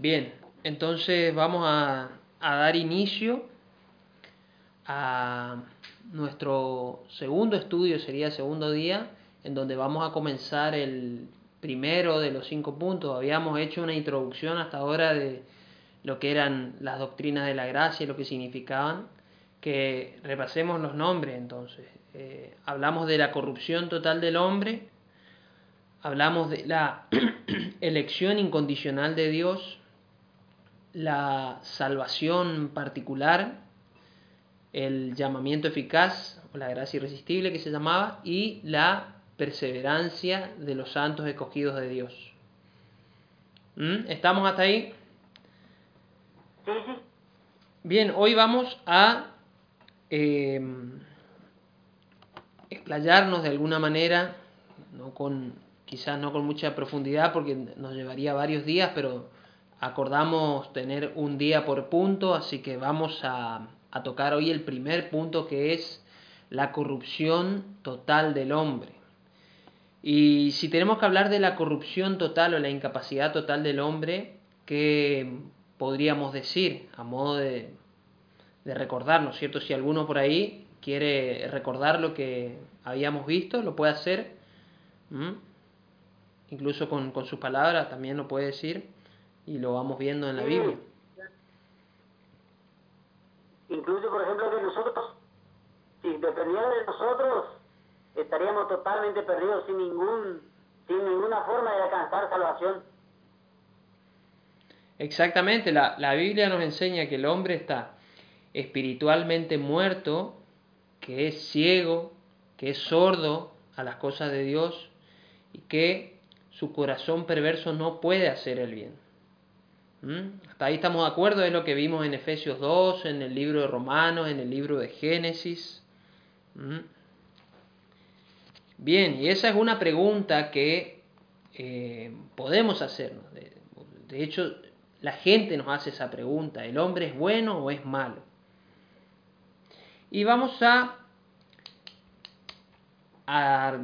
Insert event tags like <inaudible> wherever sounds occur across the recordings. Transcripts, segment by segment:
Bien, entonces vamos a, a dar inicio a nuestro segundo estudio, sería el segundo día, en donde vamos a comenzar el primero de los cinco puntos. Habíamos hecho una introducción hasta ahora de lo que eran las doctrinas de la gracia y lo que significaban que repasemos los nombres entonces. Eh, hablamos de la corrupción total del hombre, hablamos de la <clears throat> elección incondicional de Dios, la salvación particular, el llamamiento eficaz o la gracia irresistible que se llamaba y la perseverancia de los santos escogidos de Dios. ¿Mm? ¿Estamos hasta ahí? Bien, hoy vamos a eh, explayarnos de alguna manera, no con, quizás no con mucha profundidad porque nos llevaría varios días, pero acordamos tener un día por punto, así que vamos a, a tocar hoy el primer punto que es la corrupción total del hombre. Y si tenemos que hablar de la corrupción total o la incapacidad total del hombre, ¿qué podríamos decir a modo de, de recordarnos, ¿cierto? Si alguno por ahí quiere recordar lo que habíamos visto, lo puede hacer. Incluso con, con sus palabras también lo puede decir y lo vamos viendo en la Biblia. Incluso, por ejemplo, que nosotros, si dependiera de nosotros, estaríamos totalmente perdidos sin ningún sin ninguna forma de alcanzar salvación. Exactamente, la, la Biblia nos enseña que el hombre está espiritualmente muerto, que es ciego, que es sordo a las cosas de Dios y que su corazón perverso no puede hacer el bien. ¿Mm? Hasta ahí estamos de acuerdo, es lo que vimos en Efesios 2, en el libro de Romanos, en el libro de Génesis. ¿Mm? Bien, y esa es una pregunta que eh, podemos hacernos. De, hecho, la gente nos hace esa pregunta, ¿el hombre es bueno o es malo? Y vamos a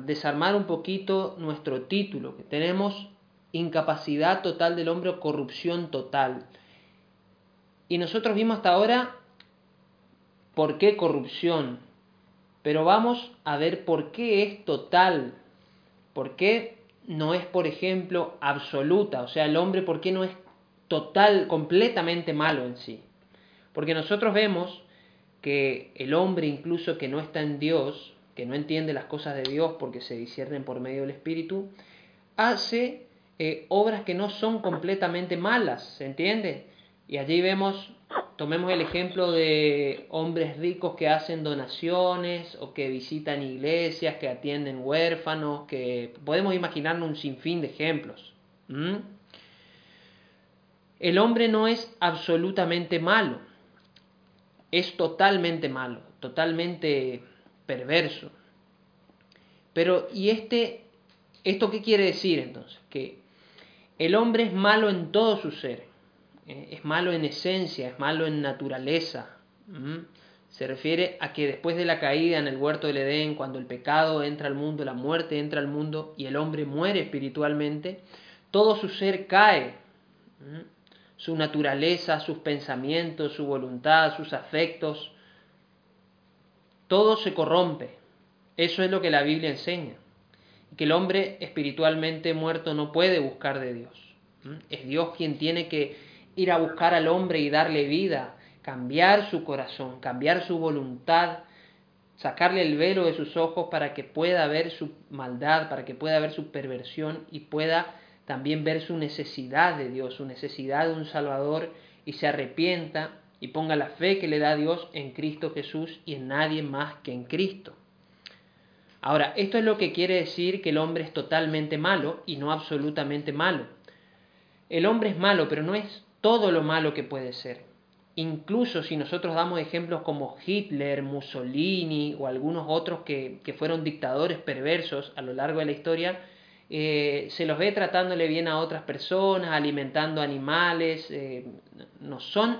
desarmar un poquito nuestro título, que tenemos incapacidad total del hombre o corrupción total. Y nosotros vimos hasta ahora por qué corrupción, pero vamos a ver por qué es total, por qué no es, por ejemplo, absoluta, o sea, el hombre, por qué no es total, completamente malo en sí. Porque nosotros vemos que el hombre incluso que no está en Dios, que no entiende las cosas de Dios porque se disciernen por medio del Espíritu, hace eh, obras que no son completamente malas, ¿se entiende? Y allí vemos, tomemos el ejemplo de hombres ricos que hacen donaciones o que visitan iglesias, que atienden huérfanos, que podemos imaginarnos un sinfín de ejemplos. El hombre no es absolutamente malo, es totalmente malo, totalmente perverso. Pero, ¿y este, esto qué quiere decir entonces? Que el hombre es malo en todo su ser, ¿eh? es malo en esencia, es malo en naturaleza. Se refiere a que después de la caída en el huerto del Edén, cuando el pecado entra al mundo, la muerte entra al mundo y el hombre muere espiritualmente, todo su ser cae su naturaleza, sus pensamientos, su voluntad, sus afectos, todo se corrompe. Eso es lo que la Biblia enseña. Que el hombre espiritualmente muerto no puede buscar de Dios. Es Dios quien tiene que ir a buscar al hombre y darle vida, cambiar su corazón, cambiar su voluntad, sacarle el velo de sus ojos para que pueda ver su maldad, para que pueda ver su perversión y pueda también ver su necesidad de Dios, su necesidad de un Salvador y se arrepienta y ponga la fe que le da Dios en Cristo Jesús y en nadie más que en Cristo. Ahora, esto es lo que quiere decir que el hombre es totalmente malo y no absolutamente malo. el hombre es malo, pero no es todo lo malo que puede ser. Incluso si nosotros damos ejemplos como Hitler, Mussolini o algunos otros que, fueron dictadores perversos a lo largo de la historia, eh, se los ve tratándole bien a otras personas, alimentando animales, eh, no son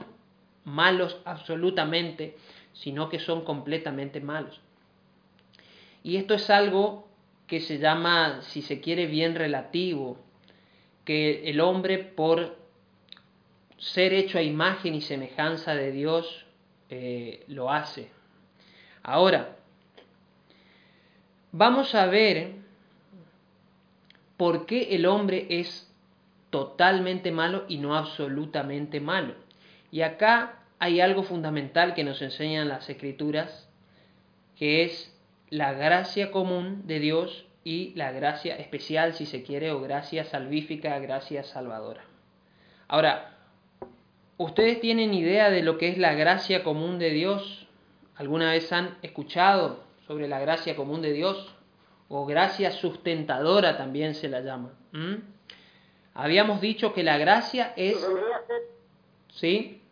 malos absolutamente, sino que son completamente malos. Y esto es algo que se llama, si se quiere, bien relativo, que el hombre por ser hecho a imagen y semejanza de Dios eh, lo hace. Ahora, vamos a ver por qué el hombre es totalmente malo y no absolutamente malo. Y acá hay algo fundamental que nos enseñan las escrituras, que es la gracia común de Dios y la gracia especial, si se quiere, o gracia salvífica, gracia salvadora. Ahora, ¿ustedes tienen idea de lo que es la gracia común de Dios? ¿Alguna vez han escuchado sobre la gracia común de Dios? O gracia sustentadora también se la llama. Habíamos dicho que la gracia es... ¿Sí?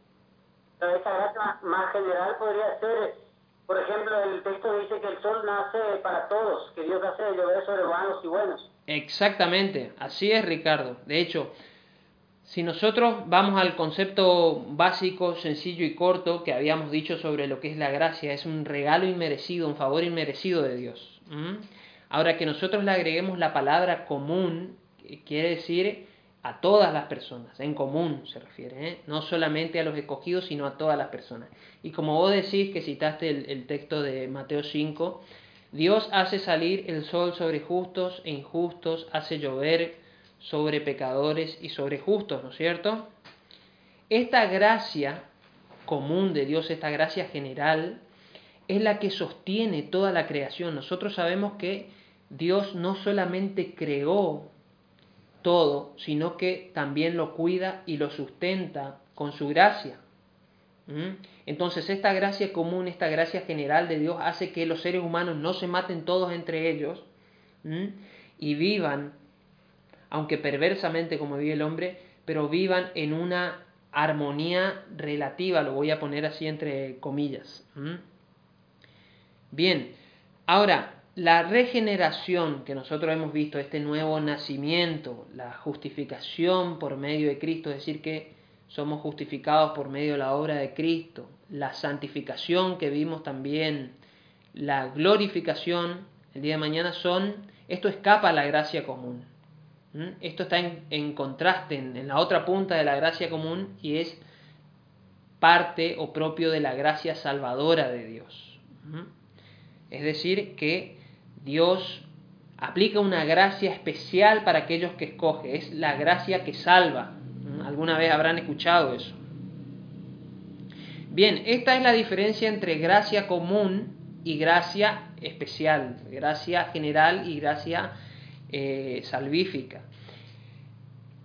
Esa gracia más general podría ser por ejemplo, el texto dice que el sol nace para todos, que Dios hace llover sobre buenos y buenos. Exactamente, así es Ricardo. De hecho, si nosotros vamos al concepto básico, sencillo y corto que habíamos dicho sobre lo que es la gracia, es un regalo inmerecido, un favor inmerecido de Dios. Ahora que nosotros le agreguemos la palabra común, quiere decir a todas las personas, en común se refiere, ¿eh? no solamente a los escogidos, sino a todas las personas. Y como vos decís que citaste el, texto de Mateo 5, Dios hace salir el sol sobre justos e injustos, hace llover sobre pecadores y sobre justos, ¿no es cierto? Esta gracia común de Dios, esta gracia general, es la que sostiene toda la creación. Nosotros sabemos que Dios no solamente creó todo, sino que también lo cuida y lo sustenta con su gracia. ¿Mm? Entonces esta gracia común, esta gracia general de Dios hace que los seres humanos no se maten todos entre ellos y vivan, aunque perversamente como vive el hombre, pero vivan en una armonía relativa, lo voy a poner así entre comillas. Bien, ahora, la regeneración que nosotros hemos visto, este nuevo nacimiento, la justificación por medio de Cristo, es decir, que somos justificados por medio de la obra de Cristo, la santificación que vimos también, la glorificación, el día de mañana son, esto escapa a la gracia común. Esto está en, contraste, en, la otra punta de la gracia común y es parte o propio de la gracia salvadora de Dios. Es decir, que Dios aplica una gracia especial para aquellos que escoge, es la gracia que salva. ¿Alguna vez habrán escuchado eso? Bien, esta es la diferencia entre gracia común y gracia especial, gracia general y gracia eh, salvífica.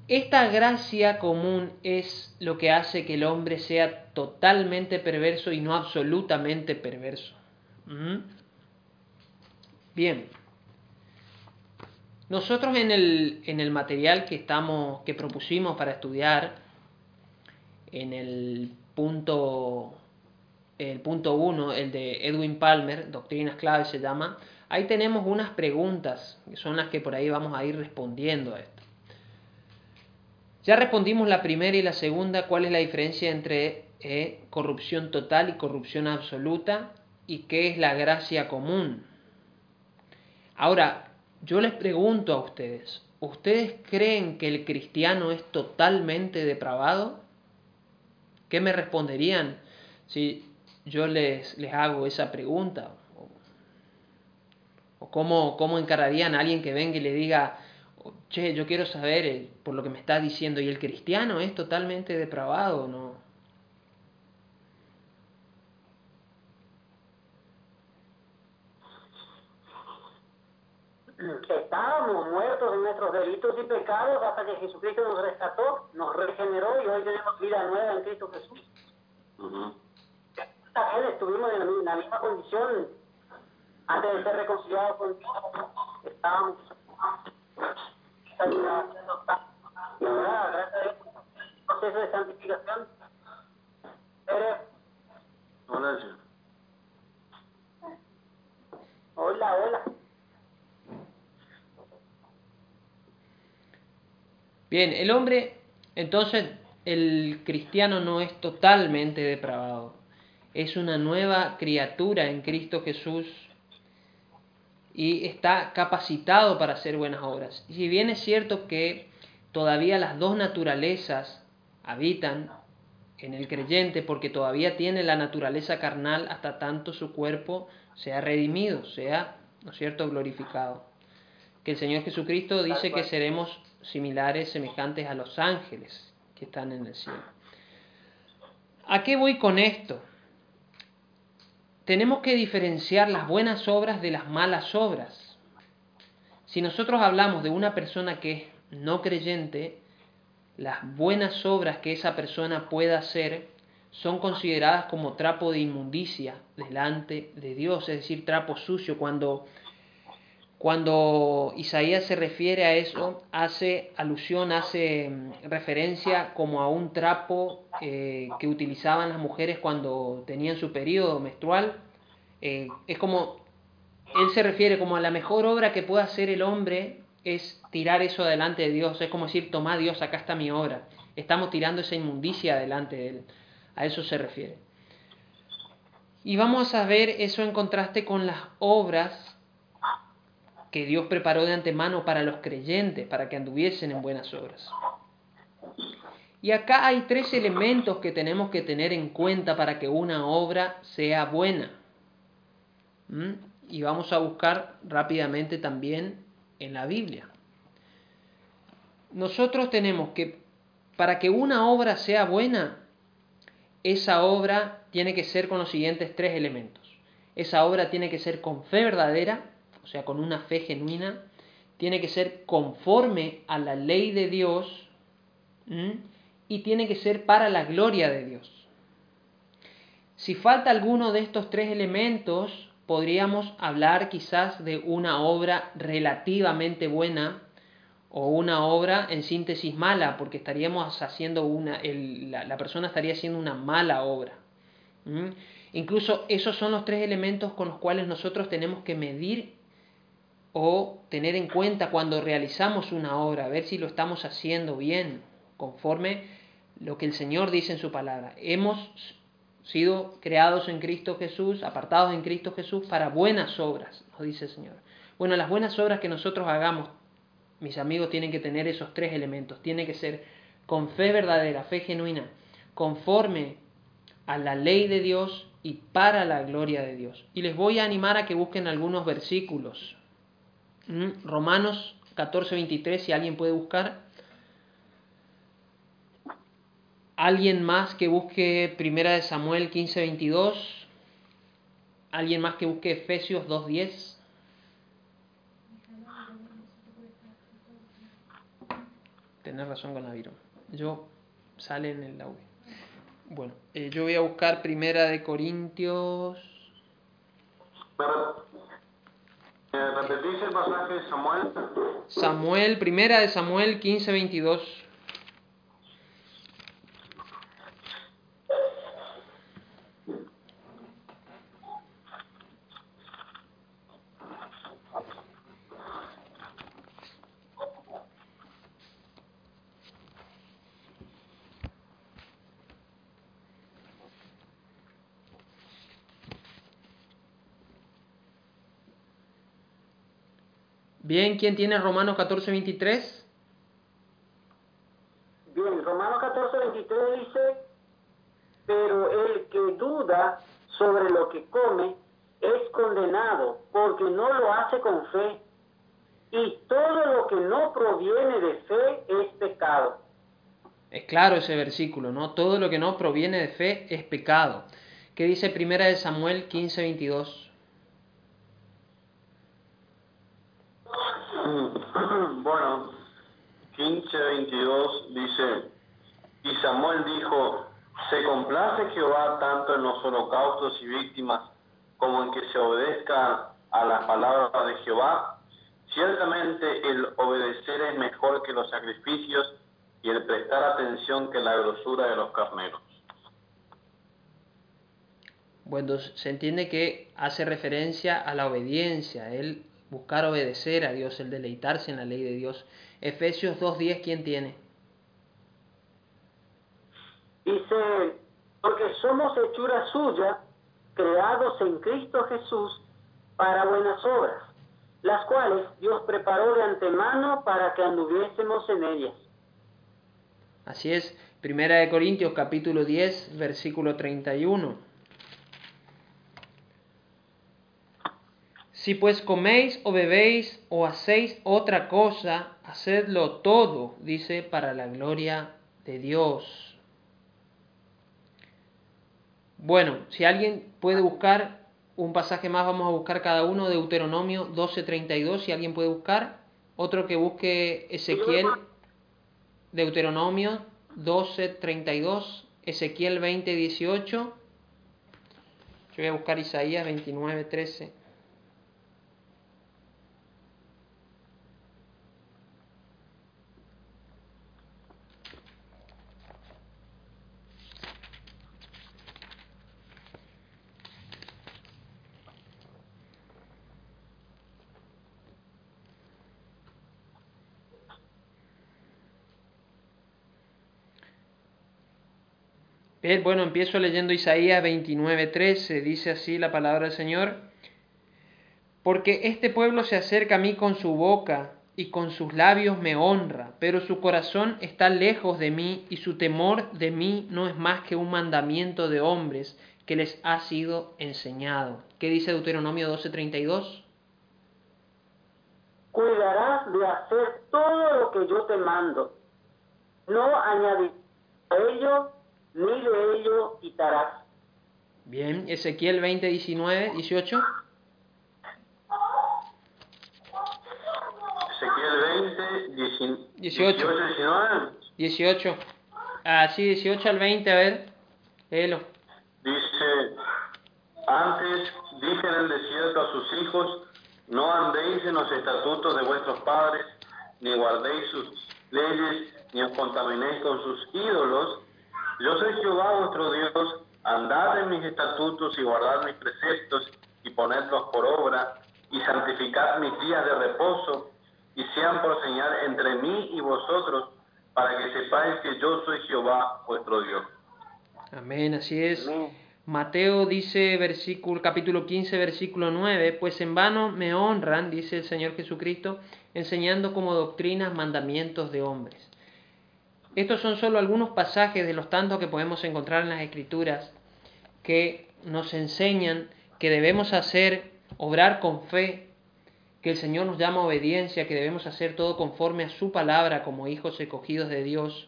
Esta gracia común es lo que hace que el hombre sea totalmente perverso y no absolutamente perverso. Bien. Nosotros en el, en el material que, estamos, que propusimos para estudiar, en el punto el punto 1, el de Edwin Palmer, Doctrinas Clave se llama, ahí tenemos unas preguntas, que son las que por ahí vamos a ir respondiendo a esto. Ya respondimos la primera y la segunda, cuál es la diferencia entre eh, corrupción total y corrupción absoluta y qué es la gracia común. Ahora, yo les pregunto a ustedes, ¿ustedes creen que el cristiano es totalmente depravado? ¿Qué me responderían si yo les, les hago esa pregunta? ¿O cómo, cómo encararían a alguien que venga y le diga, che, yo quiero saber por lo que me está diciendo, ¿y el cristiano es totalmente depravado no? Estábamos muertos en nuestros delitos y pecados hasta que Jesucristo nos rescató, nos regeneró y hoy tenemos vida nueva en Cristo Jesús. Uh estuvimos en la, misma condición antes de ser reconciliados con Dios. Estábamos y ahora, gracias a proceso de santificación. Hola, Hola, hola. Bien, el hombre, entonces, el cristiano no es totalmente depravado. Es una nueva criatura en Cristo Jesús y está capacitado para hacer buenas obras. Y si bien es cierto que todavía las dos naturalezas habitan en el creyente porque todavía tiene la naturaleza carnal hasta tanto su cuerpo sea redimido, sea, ¿no es cierto?, glorificado. Que el Señor Jesucristo dice que seremos similares, semejantes a los ángeles que están en el cielo. ¿A qué voy con esto? Tenemos que diferenciar las buenas obras de las malas obras. Si nosotros hablamos de una persona que es no creyente, las buenas obras que esa persona pueda hacer son consideradas como trapo de inmundicia delante de Dios, es decir, trapo sucio. Cuando, cuando Isaías se refiere a eso, hace alusión, hace mm, referencia como a un trapo eh, que utilizaban las mujeres cuando tenían su periodo menstrual. Eh, es como, él se refiere como a la mejor obra que pueda hacer el hombre es tirar eso delante de Dios, es como decir, toma Dios, acá está mi obra. Estamos tirando esa inmundicia delante de Él. A eso se refiere. Y vamos a ver eso en contraste con las obras que Dios preparó de antemano para los creyentes, para que anduviesen en buenas obras. Y acá hay tres elementos que tenemos que tener en cuenta para que una obra sea buena. ¿Mm? Y vamos a buscar rápidamente también en la Biblia. Nosotros tenemos que, para que una obra sea buena, esa obra tiene que ser con los siguientes tres elementos. Esa obra tiene que ser con fe verdadera, sea, con una fe genuina, tiene que ser conforme a la ley de Dios y tiene que ser para la gloria de Dios. Si falta alguno de estos tres elementos, podríamos hablar quizás de una obra relativamente buena o una obra en síntesis mala, porque estaríamos haciendo una, la, persona estaría haciendo una mala obra. Incluso esos son los tres elementos con los cuales nosotros tenemos que medir o tener en cuenta cuando realizamos una obra, ver si lo estamos haciendo bien, conforme lo que el Señor dice en su palabra. Hemos sido creados en Cristo Jesús, apartados en Cristo Jesús para buenas obras, nos dice el Señor. Bueno, las buenas obras que nosotros hagamos, mis amigos, tienen que tener esos tres elementos. Tiene que ser con fe verdadera, fe genuina, conforme a la ley de Dios y para la gloria de Dios. Y les voy a animar a que busquen algunos versículos. ¿Mm? Romanos 14, 23, si alguien puede buscar. ¿Alguien más que busque Primera de Samuel 15:22? ¿Alguien más que busque Efesios 2:10? Tienes razón con Naviro. Yo sale en el audio. Bueno, eh, yo voy a buscar Primera de Corintios. ¿Repetís el pasaje de Samuel? Samuel, Primera de Samuel 15:22. Bien, ¿quién tiene Romanos 14, 23? Bien, Romanos 14, 23 dice, pero el que duda sobre lo que come es condenado porque no lo hace con fe. Y todo lo que no proviene de fe es pecado. Es claro ese versículo, ¿no? Todo lo que no proviene de fe es pecado. ¿Qué dice primera de Samuel 15, 22? <clears throat> Bueno, 15.22 dice, y Samuel dijo, se complace Jehová tanto en los holocaustos y víctimas como en que se obedezca a la palabra de Jehová. Ciertamente el obedecer es mejor que los sacrificios y el prestar atención que la grosura de los carneros. Bueno, se entiende que hace referencia a la obediencia, el buscar obedecer a Dios, el deleitarse en la ley de Dios. Efesios 2.10, ¿quién tiene? Dice, porque somos hechura suya, creados en Cristo Jesús para buenas obras, las cuales Dios preparó de antemano para que anduviésemos en ellas. Así es, Primera de Corintios capítulo 10, versículo 31. Si pues coméis o bebéis o hacéis otra cosa, hacedlo todo, dice, para la gloria de Dios. Bueno, si alguien puede buscar un pasaje más, vamos a buscar cada uno, de Deuteronomio 12:32, si alguien puede buscar. Otro que busque Ezequiel, Deuteronomio 12:32, Ezequiel 20:18. Yo voy a buscar Isaías 29:13. Bien, bueno, empiezo leyendo Isaías 29:13, dice así la palabra del Señor, porque este pueblo se acerca a mí con su boca y con sus labios me honra, pero su corazón está lejos de mí y su temor de mí no es más que un mandamiento de hombres que les ha sido enseñado. ¿Qué dice Deuteronomio 12:32? Cuidarás de hacer todo lo que yo te mando, no añadir a ello ni de ello quitarás. Bien, Ezequiel 20, 19, 18. Ezequiel 20, 18, 18. 19. 18. Ah, sí, 18 al 20, a ver, léelo. Dice, antes dije en el desierto a sus hijos, no andéis en los estatutos de vuestros padres, ni guardéis sus leyes, ni os contaminéis con sus ídolos. Yo soy Jehová vuestro Dios, andad en mis estatutos y guardad mis preceptos y ponedlos por obra y santificad mis días de reposo y sean por señal entre mí y vosotros para que sepáis que yo soy Jehová vuestro Dios. Amén, así es. Mateo dice, versículo, capítulo 15, versículo 9, pues en vano me honran, dice el Señor Jesucristo, enseñando como doctrinas mandamientos de hombres. Estos son solo algunos pasajes de los tantos que podemos encontrar en las Escrituras que nos enseñan que debemos hacer, obrar con fe, que el Señor nos llama a obediencia, que debemos hacer todo conforme a su palabra como hijos escogidos de Dios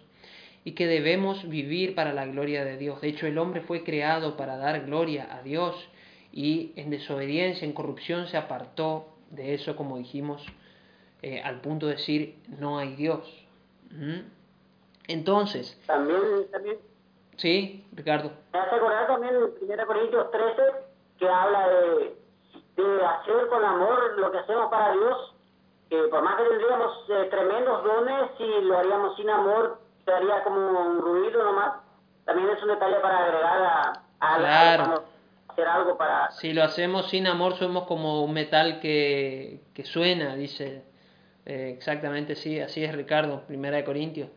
y que debemos vivir para la gloria de Dios. De hecho, el hombre fue creado para dar gloria a Dios y en desobediencia, en corrupción se apartó de eso, como dijimos, eh, al punto de decir, no hay Dios. ¿Mm? Entonces... También, también. Sí, Ricardo. Me hace acordar también en 1 Corintios 13 que habla de, de hacer con amor lo que hacemos para Dios, que por más que tendríamos eh, tremendos dones, si lo haríamos sin amor, quedaría como un ruido nomás. También es un detalle para agregar a, a, Claro. hacer algo para... Si lo hacemos sin amor, somos como un metal que, que suena, dice. Eh, exactamente, sí, así es Ricardo, Primera de Corintios.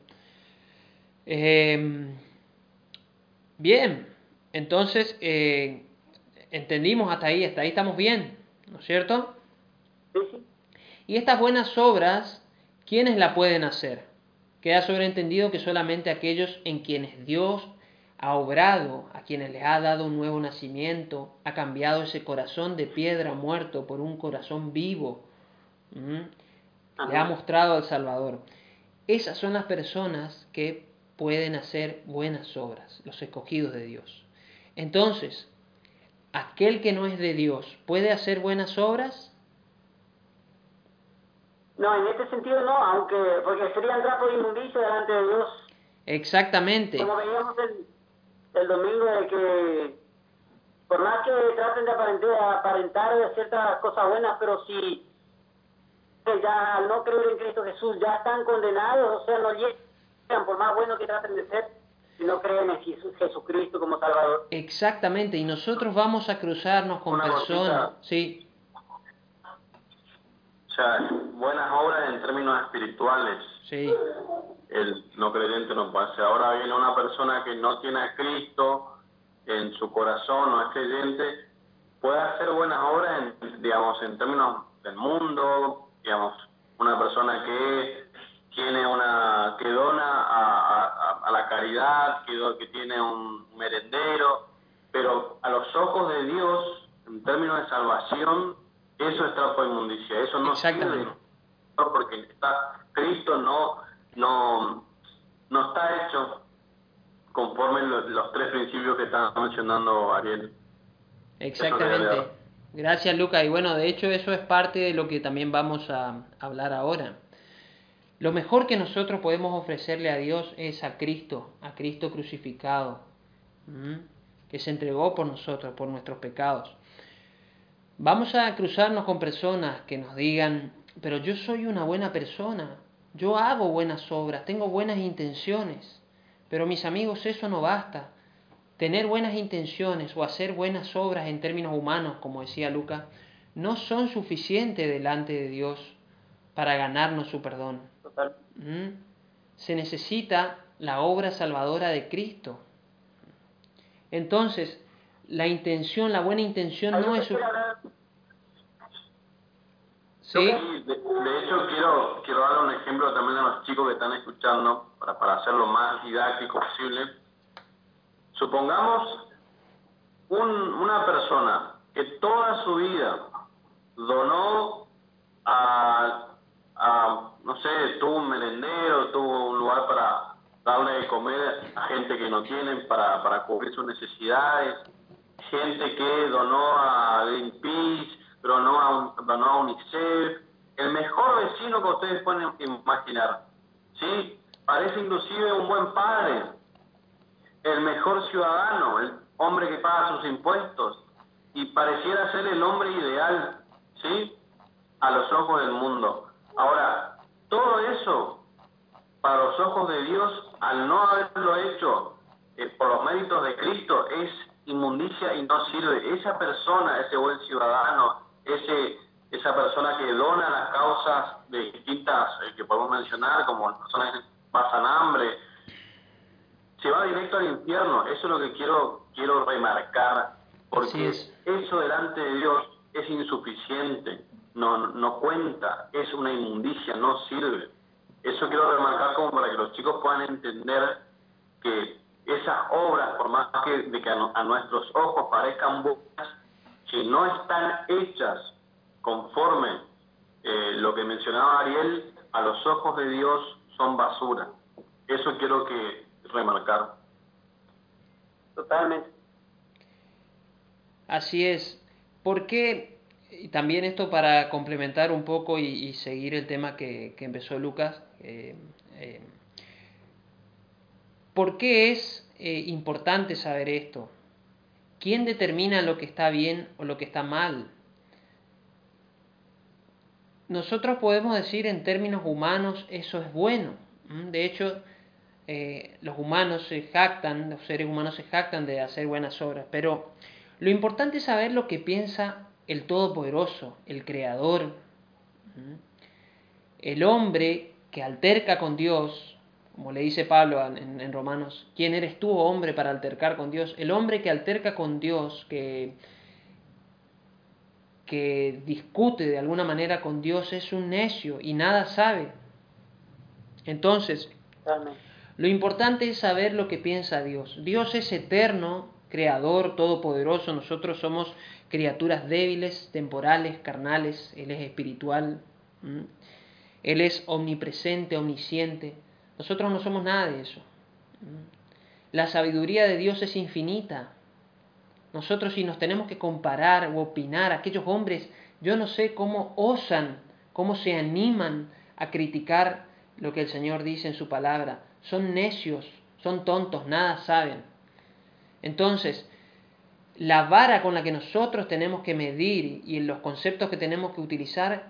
Eh, bien, entonces eh, entendimos hasta ahí, hasta ahí estamos bien, ¿no es cierto? Y estas buenas obras, ¿quiénes la pueden hacer? Queda sobreentendido que solamente aquellos en quienes Dios ha obrado, a quienes les ha dado un nuevo nacimiento, ha cambiado ese corazón de piedra muerto por un corazón vivo, le ha mostrado al Salvador. Esas son las personas que pueden hacer buenas obras, los escogidos de Dios. Entonces, aquel que no es de Dios, ¿puede hacer buenas obras? No, en este sentido no, aunque porque serían trapos de inmundicia delante de Dios. Exactamente. Como veíamos el, el domingo de que por más que traten de aparentar, aparentar ciertas cosas buenas, pero si ya al no creer en Cristo Jesús ya están condenados, o sea, no llegan, por más bueno que traten de ser si no creen en Jesucristo como Salvador. Exactamente, y nosotros vamos a cruzarnos con personas. Sí. O sea, buenas obras en términos espirituales. Sí. El no creyente no puede hacer. Ahora viene una persona que no tiene a Cristo en su corazón, no es creyente, puede hacer buenas obras, en, digamos, en términos del mundo, digamos, una persona que tiene una que dona a, a, la caridad, que, que tiene un merendero, pero a los ojos de Dios, en términos de salvación, eso es trapo de inmundicia, eso no sirve porque está, Cristo no, no, no está hecho conforme los, tres principios que está mencionando Ariel. Exactamente. Gracias, Luca. Y bueno, de hecho eso es parte de lo que también vamos a hablar ahora. Lo mejor que nosotros podemos ofrecerle a Dios es a Cristo, a Cristo crucificado, que se entregó por nosotros, por nuestros pecados. Vamos a cruzarnos con personas que nos digan, pero yo soy una buena persona, yo hago buenas obras, tengo buenas intenciones, pero mis amigos, eso no basta. Tener buenas intenciones o hacer buenas obras en términos humanos, como decía Luca, no son suficientes delante de Dios para ganarnos su perdón. ¿Mm? Se necesita la obra salvadora de Cristo. Entonces, la intención, la buena intención no es... ¿Sí? De, hecho, quiero, quiero dar un ejemplo también a los chicos que están escuchando, para, para hacerlo más didáctico posible. Supongamos un, una persona que toda su vida donó a a, no sé, tuvo un merendero, tuvo un lugar para darle de comer a gente que no tienen para, para cubrir sus necesidades, gente que donó a Greenpeace, donó a, donó a UNICEF, el mejor vecino que ustedes pueden imaginar, ¿sí? Parece inclusive un buen padre, el mejor ciudadano, el hombre que paga sus impuestos, y pareciera ser el hombre ideal, ¿sí? A los ojos del mundo. Ahora, todo eso, para los ojos de Dios, al no haberlo hecho eh, por los méritos de Cristo, es inmundicia y no sirve. Esa persona, ese buen ciudadano, ese esa persona que dona las causas de distintas eh, que podemos mencionar, como personas que pasan hambre, se va directo al infierno. Eso es lo que quiero quiero remarcar, porque eso delante de Dios es insuficiente no, no cuenta, es una inmundicia, no sirve. Eso quiero remarcar como para que los chicos puedan entender que esas obras, por más que, de que a, nuestros ojos parezcan buenas, si no están hechas conforme eh, lo que mencionaba Ariel, a los ojos de Dios son basura. Eso quiero que remarcar. Totalmente. Así es. ¿Por qué y también esto para complementar un poco y, seguir el tema que, empezó Lucas, eh, eh, ¿por qué es eh, importante saber esto? ¿Quién determina lo que está bien o lo que está mal? Nosotros podemos decir en términos humanos eso es bueno. De hecho, los humanos se jactan, los seres humanos se jactan de hacer buenas obras, pero lo importante es saber lo que piensa el Todopoderoso, el Creador. El hombre que alterca con Dios, como le dice Pablo en, Romanos, ¿quién eres tú, hombre, para altercar con Dios? El hombre que alterca con Dios, que, que discute de alguna manera con Dios, es un necio y nada sabe. Entonces, lo importante es saber lo que piensa Dios. Dios es eterno, creador, todopoderoso, nosotros somos criaturas débiles, temporales, carnales, Él es espiritual, Él es omnipresente, omnisciente. Nosotros no somos nada de eso. La sabiduría de Dios es infinita. Nosotros si nos tenemos que comparar o opinar, aquellos hombres, yo no sé cómo osan, cómo se animan a criticar lo que el Señor dice en su palabra. Son necios, son tontos, nada saben. Entonces, la vara con la que nosotros tenemos que medir y los conceptos que tenemos que utilizar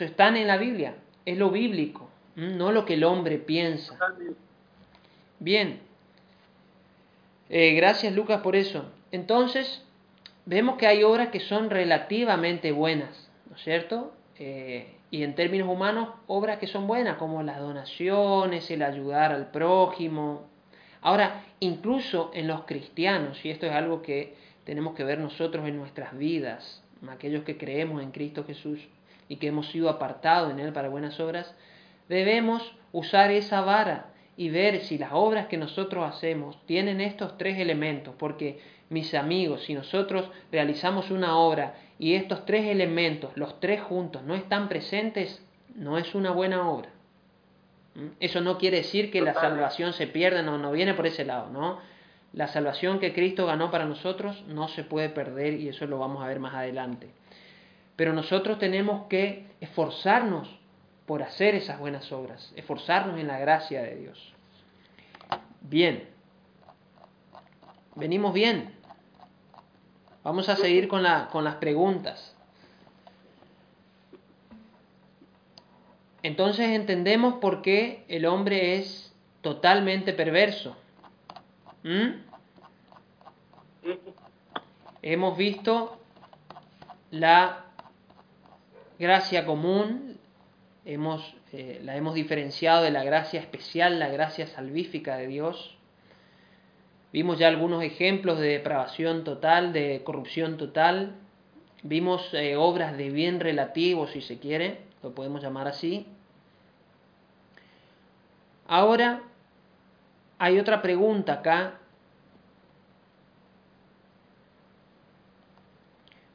están en la Biblia, es lo bíblico, no lo que el hombre piensa. Bien. Eh, gracias Lucas por eso. Entonces, vemos que hay obras que son relativamente buenas, ¿no es cierto? Eh, y en términos humanos, obras que son buenas, como las donaciones, el ayudar al prójimo. Ahora, incluso en los cristianos, y esto es algo que tenemos que ver nosotros en nuestras vidas, aquellos que creemos en Cristo Jesús y que hemos sido apartados en Él para buenas obras, debemos usar esa vara y ver si las obras que nosotros hacemos tienen estos tres elementos, porque mis amigos, si nosotros realizamos una obra y estos tres elementos, los tres juntos, no están presentes, no es una buena obra. ¿Mm? Eso no quiere decir que la salvación se pierda, no, no viene por ese lado, ¿no? La salvación que Cristo ganó para nosotros no se puede perder y eso lo vamos a ver más adelante. Pero nosotros tenemos que esforzarnos por hacer esas buenas obras, esforzarnos en la gracia de Dios. Bien, venimos bien. Vamos a seguir con, la, con las preguntas. Entonces entendemos por qué el hombre es totalmente perverso. ¿Mm? Hemos visto la gracia común, hemos, eh, la hemos diferenciado de la gracia especial, la gracia salvífica de Dios. Vimos ya algunos ejemplos de depravación total, de corrupción total. Vimos eh, obras de bien relativo, si se quiere, lo podemos llamar así. Ahora hay otra pregunta acá.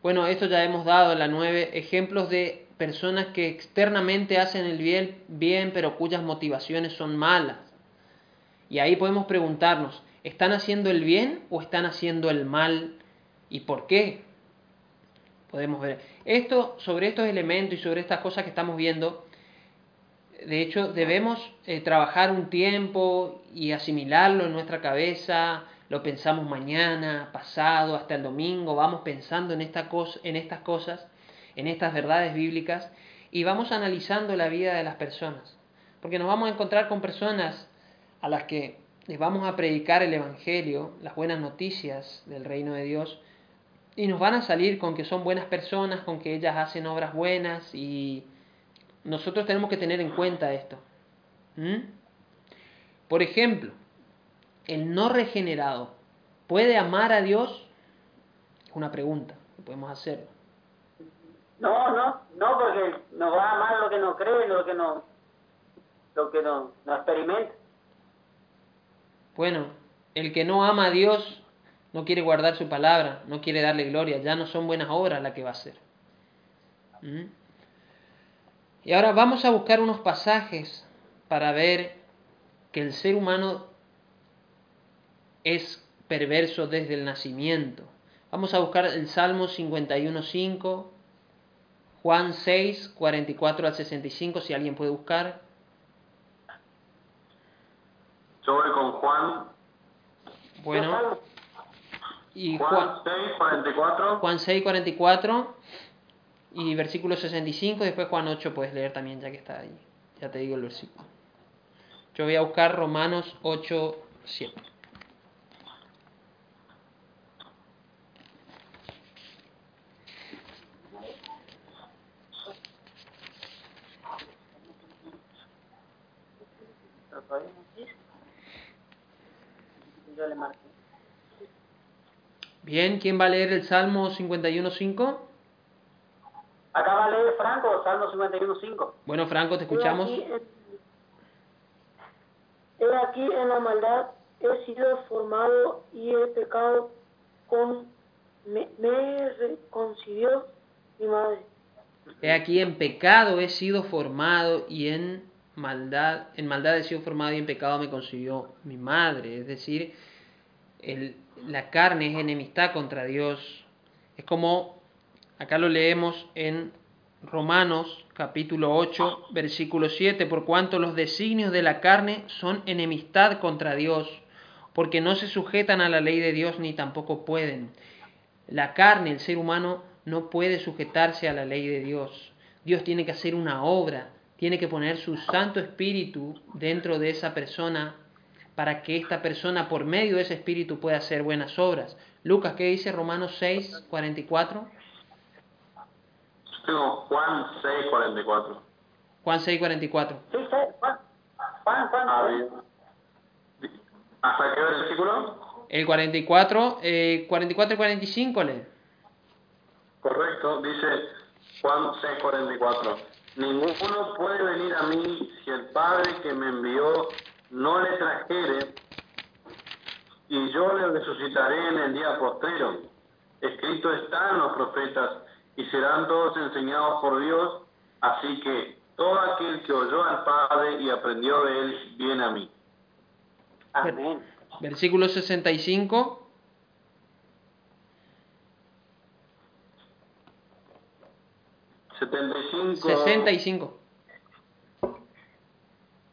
Bueno, esto ya hemos dado la nueve ejemplos de personas que externamente hacen el bien, bien, pero cuyas motivaciones son malas. Y ahí podemos preguntarnos, ¿están haciendo el bien o están haciendo el mal? ¿Y por qué? Podemos ver. Esto, sobre estos elementos y sobre estas cosas que estamos viendo, de hecho, debemos eh, trabajar un tiempo y asimilarlo en nuestra cabeza, lo pensamos mañana, pasado, hasta el domingo, vamos pensando en, esta cosa, en estas cosas en estas verdades bíblicas y vamos analizando la vida de las personas. Porque nos vamos a encontrar con personas a las que les vamos a predicar el Evangelio, las buenas noticias del reino de Dios, y nos van a salir con que son buenas personas, con que ellas hacen obras buenas, y nosotros tenemos que tener en cuenta esto. ¿Mm? Por ejemplo, el no regenerado, ¿puede amar a Dios? Es una pregunta que podemos hacer. No, no, no, porque nos va a amar lo que no cree, lo que no, lo que no, no experimenta. Bueno, el que no ama a Dios no quiere guardar su palabra, no quiere darle gloria, ya no son buenas obras las que va a hacer. ¿Mm? Y ahora vamos a buscar unos pasajes para ver que el ser humano es perverso desde el nacimiento. Vamos a buscar el Salmo 51.5, Juan 6, 44 al 65, si alguien puede buscar. Yo voy con Juan. Bueno. Y Juan 6, 44. Juan 6, 44 y versículo 65, después Juan 8 puedes leer también ya que está ahí. Ya te digo el versículo. Yo voy a buscar Romanos 8, 7. Bien, ¿quién va a leer el Salmo 51.5? Acá va a leer Franco, Salmo 51.5. Bueno, Franco, te escuchamos. He aquí, en la maldad he sido formado y he pecado con... Me, me reconcilió mi madre. He aquí en pecado he sido formado y en maldad, en maldad he sido formado y en pecado me consiguió mi madre. Es decir, la carne es enemistad contra Dios. Es como, acá lo leemos en Romanos capítulo 8, versículo 7, por cuanto los designios de la carne son enemistad contra Dios, porque no se sujetan a la ley de Dios ni tampoco pueden. La carne, el ser humano, no puede sujetarse a la ley de Dios. Dios tiene que hacer una obra, tiene que poner su Santo Espíritu dentro de esa persona para que esta persona por medio de ese espíritu pueda hacer buenas obras. Lucas, ¿qué dice Romanos 6, 44? Tengo Juan 6, 44. Juan 6, 44. Sí, sí, Juan, Juan, Juan. A ver. ¿Hasta qué versículo? El 44, eh, 44 y 45 lee. Correcto, dice Juan 6, 44. Ninguno puede venir a mí si el Padre que me envió no le trajere, y yo le resucitaré en el día postrero. Escrito está en los profetas, y serán todos enseñados por Dios, así que todo aquel que oyó al Padre y aprendió de él, viene a mí. Amén. Versículo 65. cinco 65.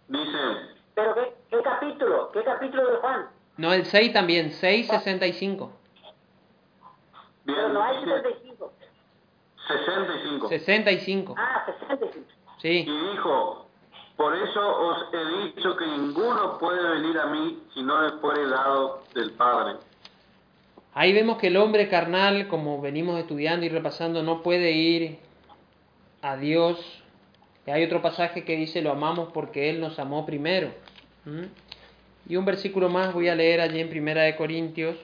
dice, ¿Pero qué, qué capítulo? ¿Qué capítulo de Juan? No, el 6 también, 6, 65. Pero no hay dice 75. 65. 65. Ah, 65. Sí. Y dijo, por eso os he dicho que ninguno puede venir a mí si no le fuere dado del Padre. Ahí vemos que el hombre carnal, como venimos estudiando y repasando, no puede ir a Dios. Y hay otro pasaje que dice, lo amamos porque Él nos amó primero. Y un versículo más voy a leer allí en Primera de Corintios,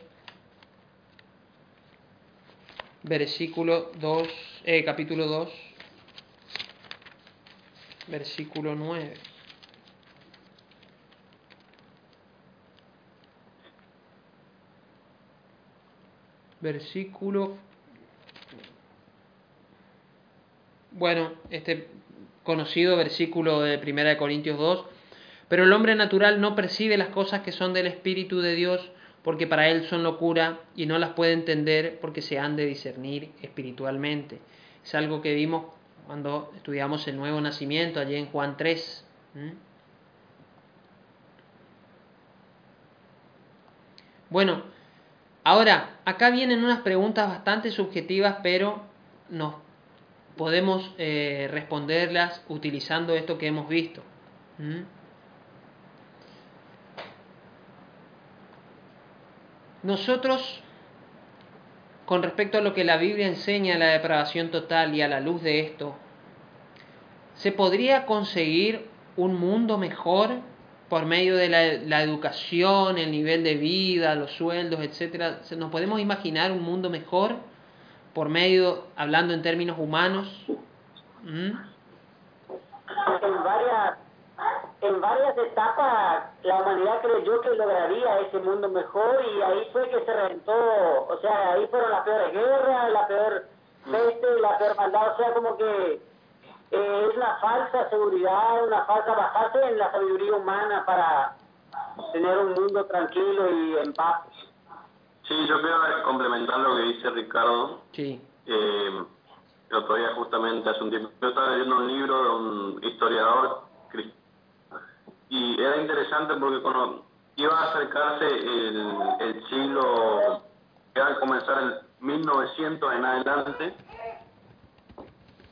versículo 2, eh, capítulo 2, versículo 9. Versículo bueno, este conocido versículo de 1 de Corintios 2, pero el hombre natural no percibe las cosas que son del Espíritu de Dios porque para él son locura y no las puede entender porque se han de discernir espiritualmente. Es algo que vimos cuando estudiamos el nuevo nacimiento allí en Juan 3. ¿Mm? Bueno, ahora, acá vienen unas preguntas bastante subjetivas, pero nos podemos eh, responderlas utilizando esto que hemos visto. Nosotros, con respecto a lo que la Biblia enseña a la depravación total y a la luz de esto, ¿se podría conseguir un mundo mejor por medio de la, educación, el nivel de vida, los sueldos, etcétera? ¿Nos podemos imaginar un mundo mejor? por medio, hablando en términos humanos? ¿Mm? En varias, en varias etapas la humanidad creyó que lograría ese mundo mejor y ahí fue que se reventó, o sea, ahí fueron las peores guerras, la peor peste, la peor maldad, o sea, como que eh, es una falsa seguridad, una falsa basarse en la sabiduría humana para tener un mundo tranquilo y en paz. Sí, yo quiero complementar lo que dice Ricardo. Sí. Eh, el otro día justamente hace un tiempo yo estaba leyendo un libro de un historiador y era interesante porque cuando iba a acercarse el, el siglo que iba a comenzar en 1900 en adelante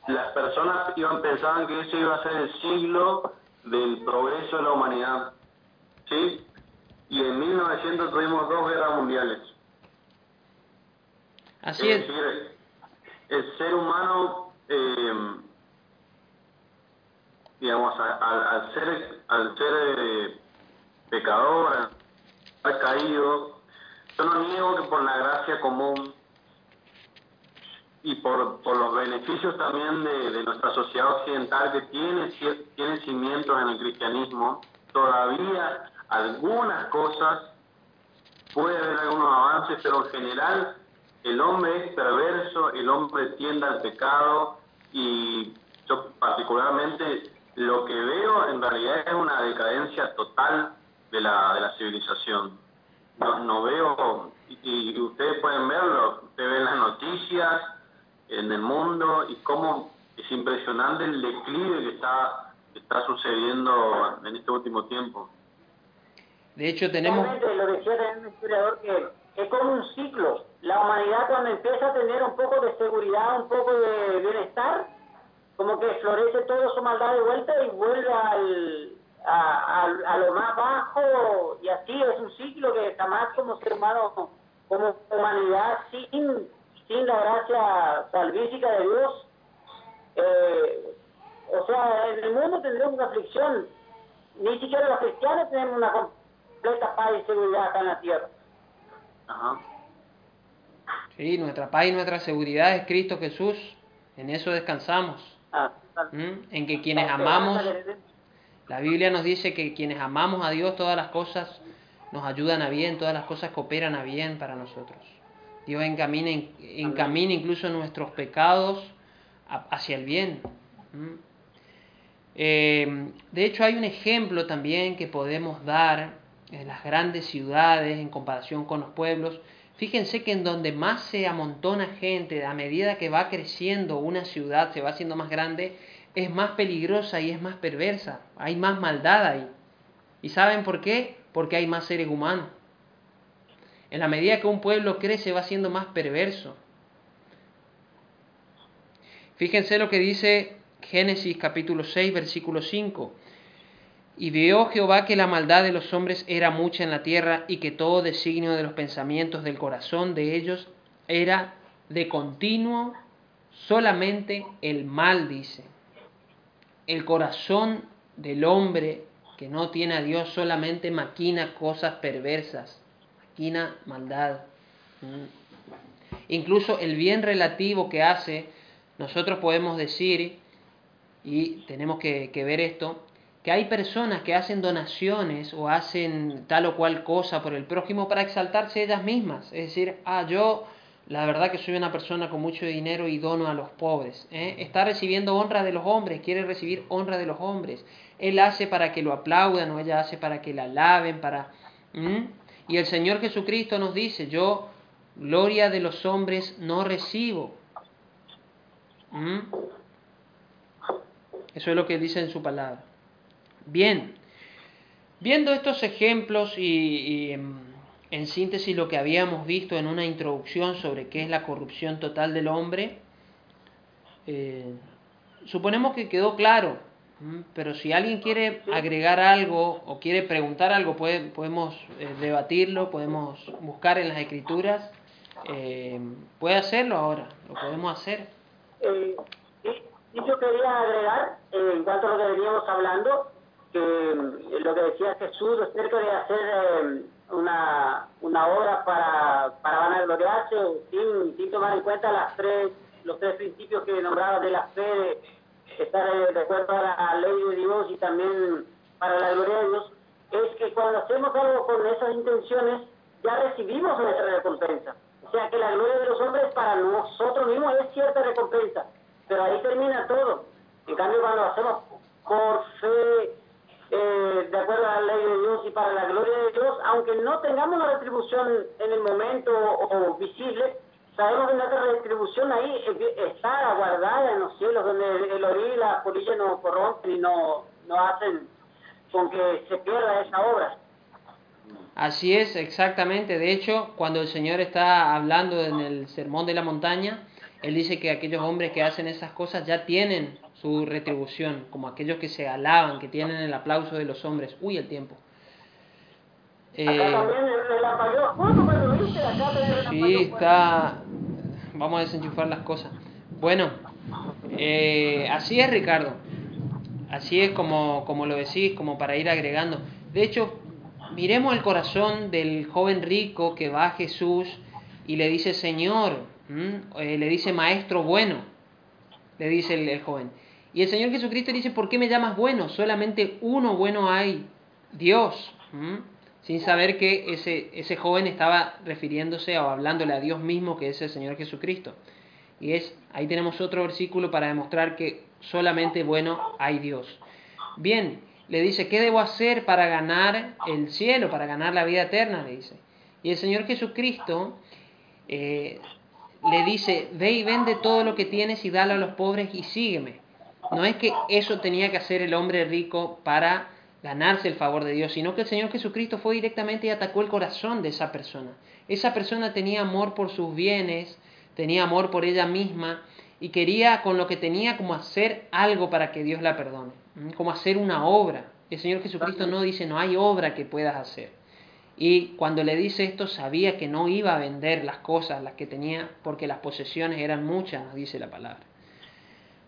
las personas iban pensaban que ese iba a ser el siglo del progreso de la humanidad ¿sí? y en 1900 tuvimos dos guerras mundiales Así es es. decir, el ser humano, eh, digamos, al, al ser, al ser eh, pecador, al caído, yo no niego que por la gracia común y por, por los beneficios también de, de nuestra sociedad occidental que tiene, tiene cimientos en el cristianismo, todavía algunas cosas puede haber algunos avances, pero en general el hombre es perverso, el hombre tiende al pecado y yo particularmente lo que veo en realidad es una decadencia total de la, de la civilización. No, no veo, y, y ustedes pueden verlo, ustedes ven las noticias en el mundo y cómo es impresionante el declive que está, que está sucediendo en este último tiempo. De hecho, tenemos... Realmente, lo decía también un historiador que es como un ciclo. La humanidad cuando empieza a tener un poco de seguridad, un poco de bienestar, como que florece toda su maldad de vuelta y vuelve al, a, a, lo más bajo y así es un ciclo que jamás como ser humano, como humanidad, sin, sin la gracia salvífica de Dios, eh, o sea, en el mundo tendremos una aflicción, ni siquiera los cristianos tenemos una completa paz y seguridad acá en la tierra. Ajá. Sí, nuestra paz y nuestra seguridad es Cristo Jesús, en eso descansamos. Ah, ¿Mm? En que quienes amamos, la Biblia nos dice que quienes amamos a Dios, todas las cosas nos ayudan a bien, todas las cosas cooperan a bien para nosotros. Dios encamina, encamina incluso nuestros pecados hacia el bien. ¿Mm? Eh, de hecho, hay un ejemplo también que podemos dar en las grandes ciudades en comparación con los pueblos. Fíjense que en donde más se amontona gente, a medida que va creciendo una ciudad, se va haciendo más grande, es más peligrosa y es más perversa. Hay más maldad ahí. ¿Y saben por qué? Porque hay más seres humanos. En la medida que un pueblo crece va siendo más perverso. Fíjense lo que dice Génesis capítulo 6, versículo 5. Y vio Jehová que la maldad de los hombres era mucha en la tierra y que todo designio de los pensamientos del corazón de ellos era de continuo solamente el mal, dice. El corazón del hombre que no tiene a Dios solamente maquina cosas perversas, maquina maldad. Mm. Incluso el bien relativo que hace, nosotros podemos decir, y tenemos que, que ver esto, que hay personas que hacen donaciones o hacen tal o cual cosa por el prójimo para exaltarse ellas mismas. Es decir, ah, yo la verdad que soy una persona con mucho dinero y dono a los pobres. ¿eh? Está recibiendo honra de los hombres, quiere recibir honra de los hombres. Él hace para que lo aplaudan o ella hace para que la alaben, para... Y el Señor Jesucristo nos dice, yo gloria de los hombres no recibo. Eso es lo que dice en su palabra. Bien, viendo estos ejemplos y, en, síntesis lo que habíamos visto en una introducción sobre qué es la corrupción total del hombre, eh, suponemos que quedó claro, pero si alguien quiere agregar algo o quiere preguntar algo, podemos eh, debatirlo, podemos buscar en las escrituras, eh, puede hacerlo ahora, lo podemos hacer. y yo quería agregar, en cuanto a lo que veníamos hablando, que eh, lo que decía Jesús acerca de hacer eh, una, una obra para, para vanagloriarse sin, sin tomar en cuenta las tres, los tres principios que nombraba de la fe, estar de acuerdo a la ley de Dios y también para la gloria de Dios, es que cuando hacemos algo con esas intenciones, ya recibimos nuestra recompensa. O sea que la gloria de los hombres para nosotros mismos es cierta recompensa, pero ahí termina todo. En cambio, cuando hacemos por fe, eh, de acuerdo a la ley de Dios y para la gloria de Dios, aunque no tengamos la retribución en el momento o, visible, sabemos que nuestra retribución ahí está guardada en los cielos, donde el orí y la polilla no corrompen y no, no hacen con que se pierda esa obra. Así es, exactamente. De hecho, cuando el Señor está hablando en el Sermón de la Montaña, Él dice que aquellos hombres que hacen esas cosas ya tienen su retribución, como aquellos que se alaban, que tienen el aplauso de los hombres. Uy, el tiempo. Eh, sí, está... Vamos a desenchufar las cosas. Bueno, eh, así es Ricardo. Así es como, como lo decís, como para ir agregando. De hecho, miremos el corazón del joven rico que va a Jesús y le dice Señor, eh, le dice Maestro bueno, le dice el joven. Y el Señor Jesucristo dice, ¿por qué me llamas bueno? Solamente uno bueno hay, Dios. Sin saber que ese, ese joven estaba refiriéndose o hablándole a Dios mismo, que es el Señor Jesucristo. Y es, ahí tenemos otro versículo para demostrar que solamente bueno hay Dios. Bien, le dice, ¿qué debo hacer para ganar el cielo, para ganar la vida eterna? Le dice. Y el Señor Jesucristo eh, le dice, ve y vende todo lo que tienes y dalo a los pobres y sígueme. No es que eso tenía que hacer el hombre rico para ganarse el favor de Dios, sino que el Señor Jesucristo fue directamente y atacó el corazón de esa persona. Esa persona tenía amor por sus bienes, tenía amor por ella misma y quería con lo que tenía como hacer algo para que Dios la perdone, como hacer una obra. el Señor Jesucristo no dice, no hay obra que puedas hacer. Y cuando le dice esto, sabía que no iba a vender las cosas, las que tenía, porque las posesiones eran muchas, nos dice la palabra.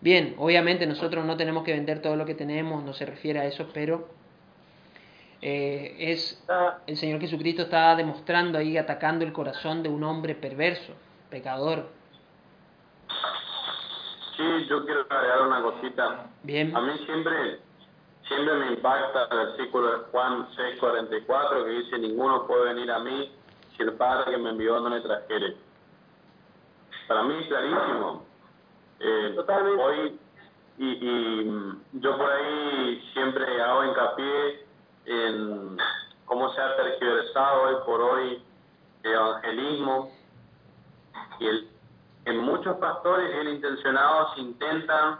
Bien, obviamente nosotros no tenemos que vender todo lo que tenemos, no se refiere a eso, pero eh, es el Señor Jesucristo está demostrando ahí, atacando el corazón de un hombre perverso, pecador. Sí, yo quiero agregar una cosita. Bien. A mí siempre, siempre me impacta el versículo de Juan 6:44 que dice, ninguno puede venir a mí si el Padre que me envió no le trajere. Para mí es clarísimo. Eh, Totalmente. Hoy, y, y mm, yo por ahí siempre hago hincapié en cómo se ha tergiversado hoy por hoy el evangelismo. Y el, en muchos pastores bien intencionados intentan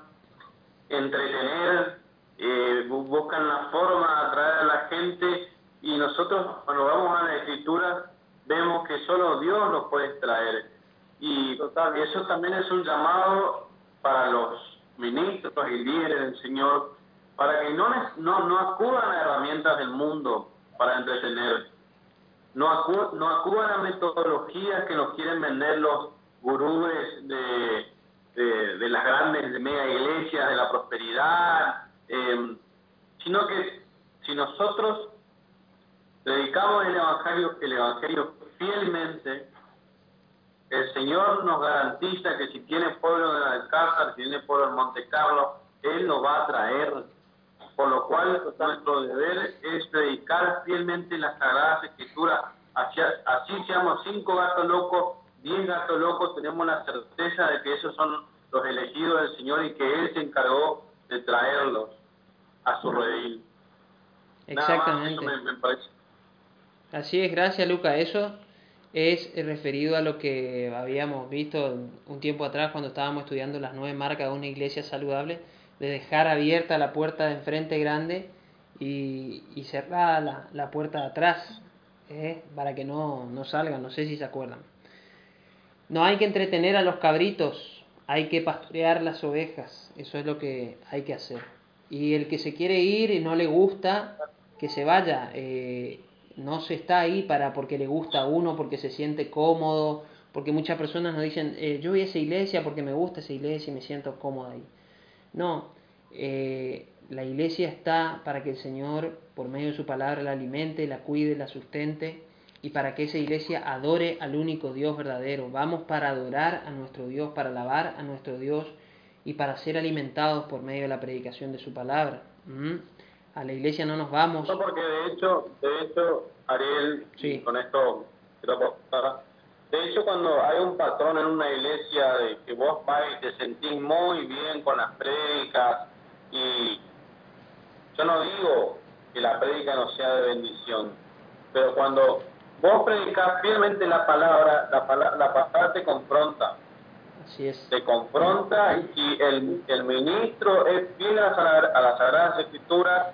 entretener, eh, bu- buscan la forma de atraer a la gente. Y nosotros cuando vamos a la escritura vemos que solo Dios nos puede traer y eso también es un llamado para los ministros y líderes del Señor para que no, no, no acudan a herramientas del mundo para entretener. No, acu- no acudan a metodologías que nos quieren vender los gurúes de, de, las grandes de mega iglesias, de la prosperidad, eh, sino que si nosotros predicamos el evangelio, el evangelio fielmente, el Señor nos garantiza que si tiene pueblo en Alcázar, si tiene pueblo en Monte Carlo, Él nos va a traer. Por lo cual nuestro deber es predicar fielmente las Sagradas Escrituras. Así, así seamos cinco gatos locos, diez gatos locos, tenemos la certeza de que esos son los elegidos del Señor y que Él se encargó de traerlos a su redil. Nada más, Exactamente. eso me- me parece. Así es, gracias Luca. Eso es referido a lo que habíamos visto un tiempo atrás cuando estábamos estudiando las nueve marcas de una iglesia saludable, de dejar abierta la puerta de enfrente grande y, y cerrada la, la puerta de atrás, ¿eh? para que no, no salgan, no sé si se acuerdan. No hay que entretener a los cabritos, hay que pastorear las ovejas, eso es lo que hay que hacer. Y el que se quiere ir y no le gusta, que se vaya. eh, no se está ahí para porque le gusta a uno, porque se siente cómodo, porque muchas personas nos dicen, eh, yo voy a esa iglesia porque me gusta esa iglesia y me siento cómodo ahí. No, eh, la iglesia está para que el Señor, por medio de su palabra, la alimente, la cuide, la sustente y para que esa iglesia adore al único Dios verdadero. Vamos para adorar a nuestro Dios, para alabar a nuestro Dios y para ser alimentados por medio de la predicación de su palabra. ¿Mm? A la iglesia no nos vamos. No, porque de hecho, de hecho, Ariel, Sí. con esto de hecho cuando hay un patrón en una iglesia de que vos vas y te sentís muy bien con las prédicas y yo no digo que la prédica no sea de bendición, pero cuando vos predicas fielmente la palabra, la palabra, la palabra te confronta, Así es. te confronta y si el, el ministro es fiel a, la a las Sagradas Escrituras,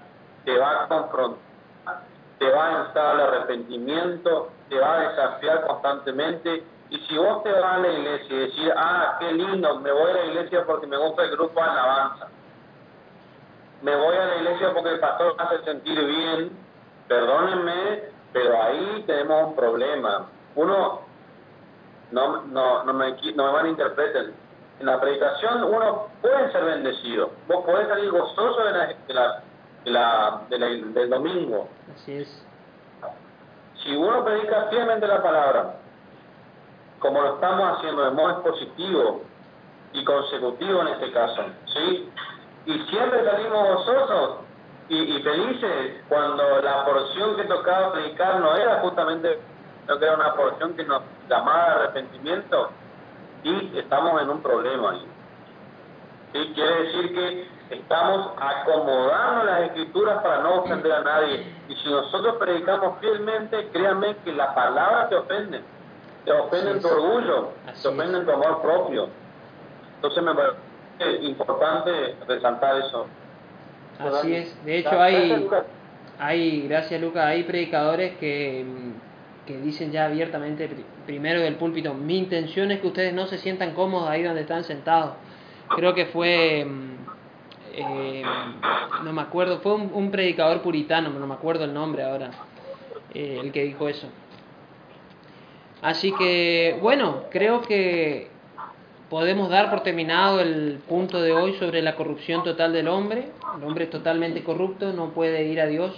te va a confrontar, te va a instar al arrepentimiento, te va a desafiar constantemente. Y si vos te vas a la iglesia y decir, ah, qué lindo, me voy a la iglesia porque me gusta el grupo de alabanza, me voy a la iglesia porque el pastor me hace sentir bien, perdónenme, pero ahí tenemos un problema. Uno, no, no, no, me, no me malinterpreten. En la predicación uno puede ser bendecido. Vos podés salir gozoso de la, de la, de la- de la- del domingo. Así es. Si uno predica fielmente la palabra, como lo estamos haciendo de modo expositivo y consecutivo en este caso, ¿sí? Y siempre salimos gozosos y, y felices cuando la porción que tocaba predicar no era justamente, no era una porción que nos llamaba arrepentimiento, y estamos en un problema ahí. ¿Sí? Quiere decir que estamos acomodando las escrituras para no ofender a nadie. Y si nosotros predicamos fielmente, créanme que la palabra te ofende. Te ofende en tu orgullo, te ofende es. en tu amor propio. Entonces me parece importante resaltar eso. Así es. De hecho hay, hay, gracias Luca, hay predicadores que, mm, que dicen ya abiertamente, pri- primero del púlpito, mi intención es que ustedes no se sientan cómodos ahí donde están sentados. Creo que fue mm, eh, no me acuerdo, fue un, predicador puritano, no me acuerdo el nombre ahora, eh, el que dijo eso. Así que, bueno, creo que podemos dar por terminado el punto de hoy sobre la corrupción total del hombre. El hombre es totalmente corrupto, no puede ir a Dios.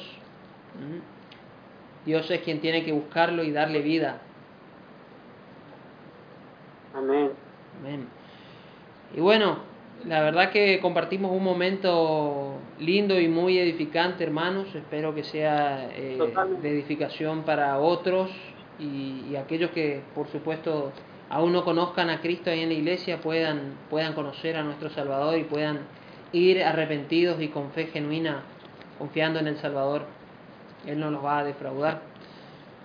¿Mm? Dios es quien tiene que buscarlo y darle vida. Amén. Amén. Y bueno, la verdad que compartimos un momento lindo y muy edificante, hermanos. Espero que sea eh, de edificación para otros y, aquellos que, por supuesto, aún no conozcan a Cristo ahí en la iglesia puedan, puedan conocer a nuestro Salvador y puedan ir arrepentidos y con fe genuina, confiando en el Salvador. Él no los va a defraudar.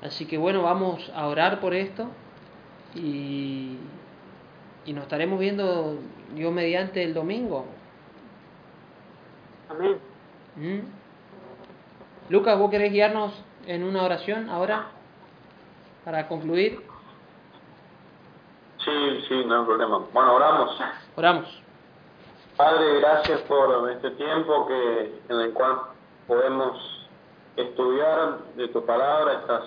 Así que bueno, vamos a orar por esto y, y nos estaremos viendo yo mediante el domingo. Amén. ¿Mm? Lucas, ¿vos querés guiarnos en una oración ahora para concluir? Sí, sí, no hay problema. Bueno, oramos. Oramos. Padre, gracias por este tiempo que en el cual podemos estudiar de tu palabra estas,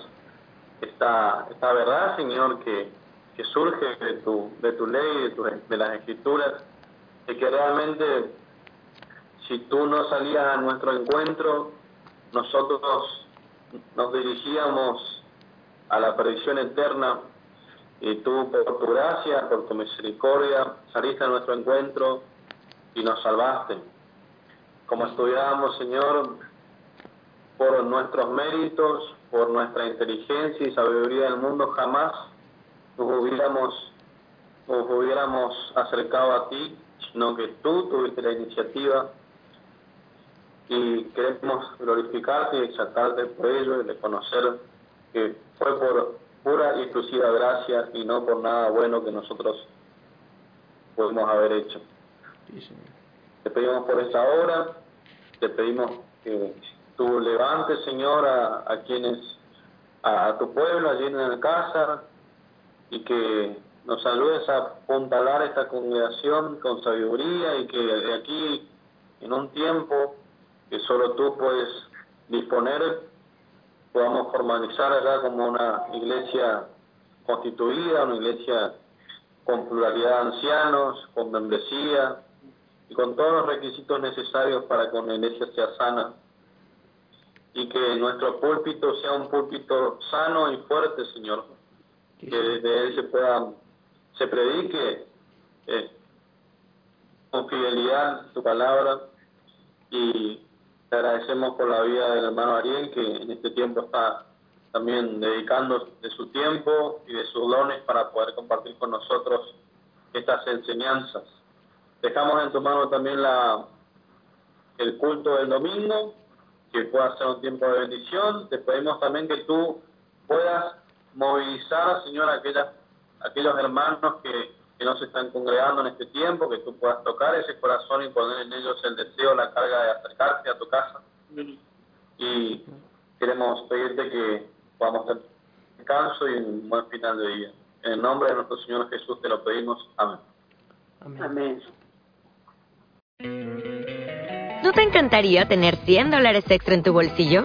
esta, esta verdad, Señor, que que surge de tu, de tu ley, de, tu, de las escrituras, de que realmente si tú no salías a nuestro encuentro, nosotros nos dirigíamos a la perdición eterna y tú por tu gracia, por tu misericordia, saliste a nuestro encuentro y nos salvaste. Como estudiábamos, Señor, por nuestros méritos, por nuestra inteligencia y sabiduría del mundo, jamás nos hubiéramos, nos hubiéramos acercado a ti, sino que tú tuviste la iniciativa y queremos glorificarte y exaltarte por ello y reconocer que fue por pura y exclusiva gracia y no por nada bueno que nosotros pudimos haber hecho. te pedimos por esta hora, te pedimos que tú levantes, Señor, a, quienes, a, a, tu pueblo allí en la casa, y que nos ayudes a apuntalar esta congregación con sabiduría y que de aquí, en un tiempo que solo tú puedes disponer, podamos formalizar acá como una iglesia constituida, una iglesia con pluralidad de ancianos, con membresía y con todos los requisitos necesarios para que una iglesia sea sana. Y que nuestro púlpito sea un púlpito sano y fuerte, Señor, que desde él se pueda, se predique eh, con fidelidad tu palabra y te agradecemos por la vida del hermano Ariel que en este tiempo está también dedicando de su tiempo y de sus dones para poder compartir con nosotros estas enseñanzas. Dejamos en tu mano también la, el culto del domingo, que pueda ser un tiempo de bendición. Te pedimos también que tú puedas movilizar, Señor, a aquellas, aquellos hermanos que, que no se están congregando en este tiempo, que tú puedas tocar ese corazón y poner en ellos el deseo, la carga de acercarse a tu casa. Y queremos pedirte que podamos tener descanso y un buen final de día. En el nombre de nuestro Señor Jesús te lo pedimos. Amén. Amén. ¿No te encantaría tener 100 dólares extra en tu bolsillo?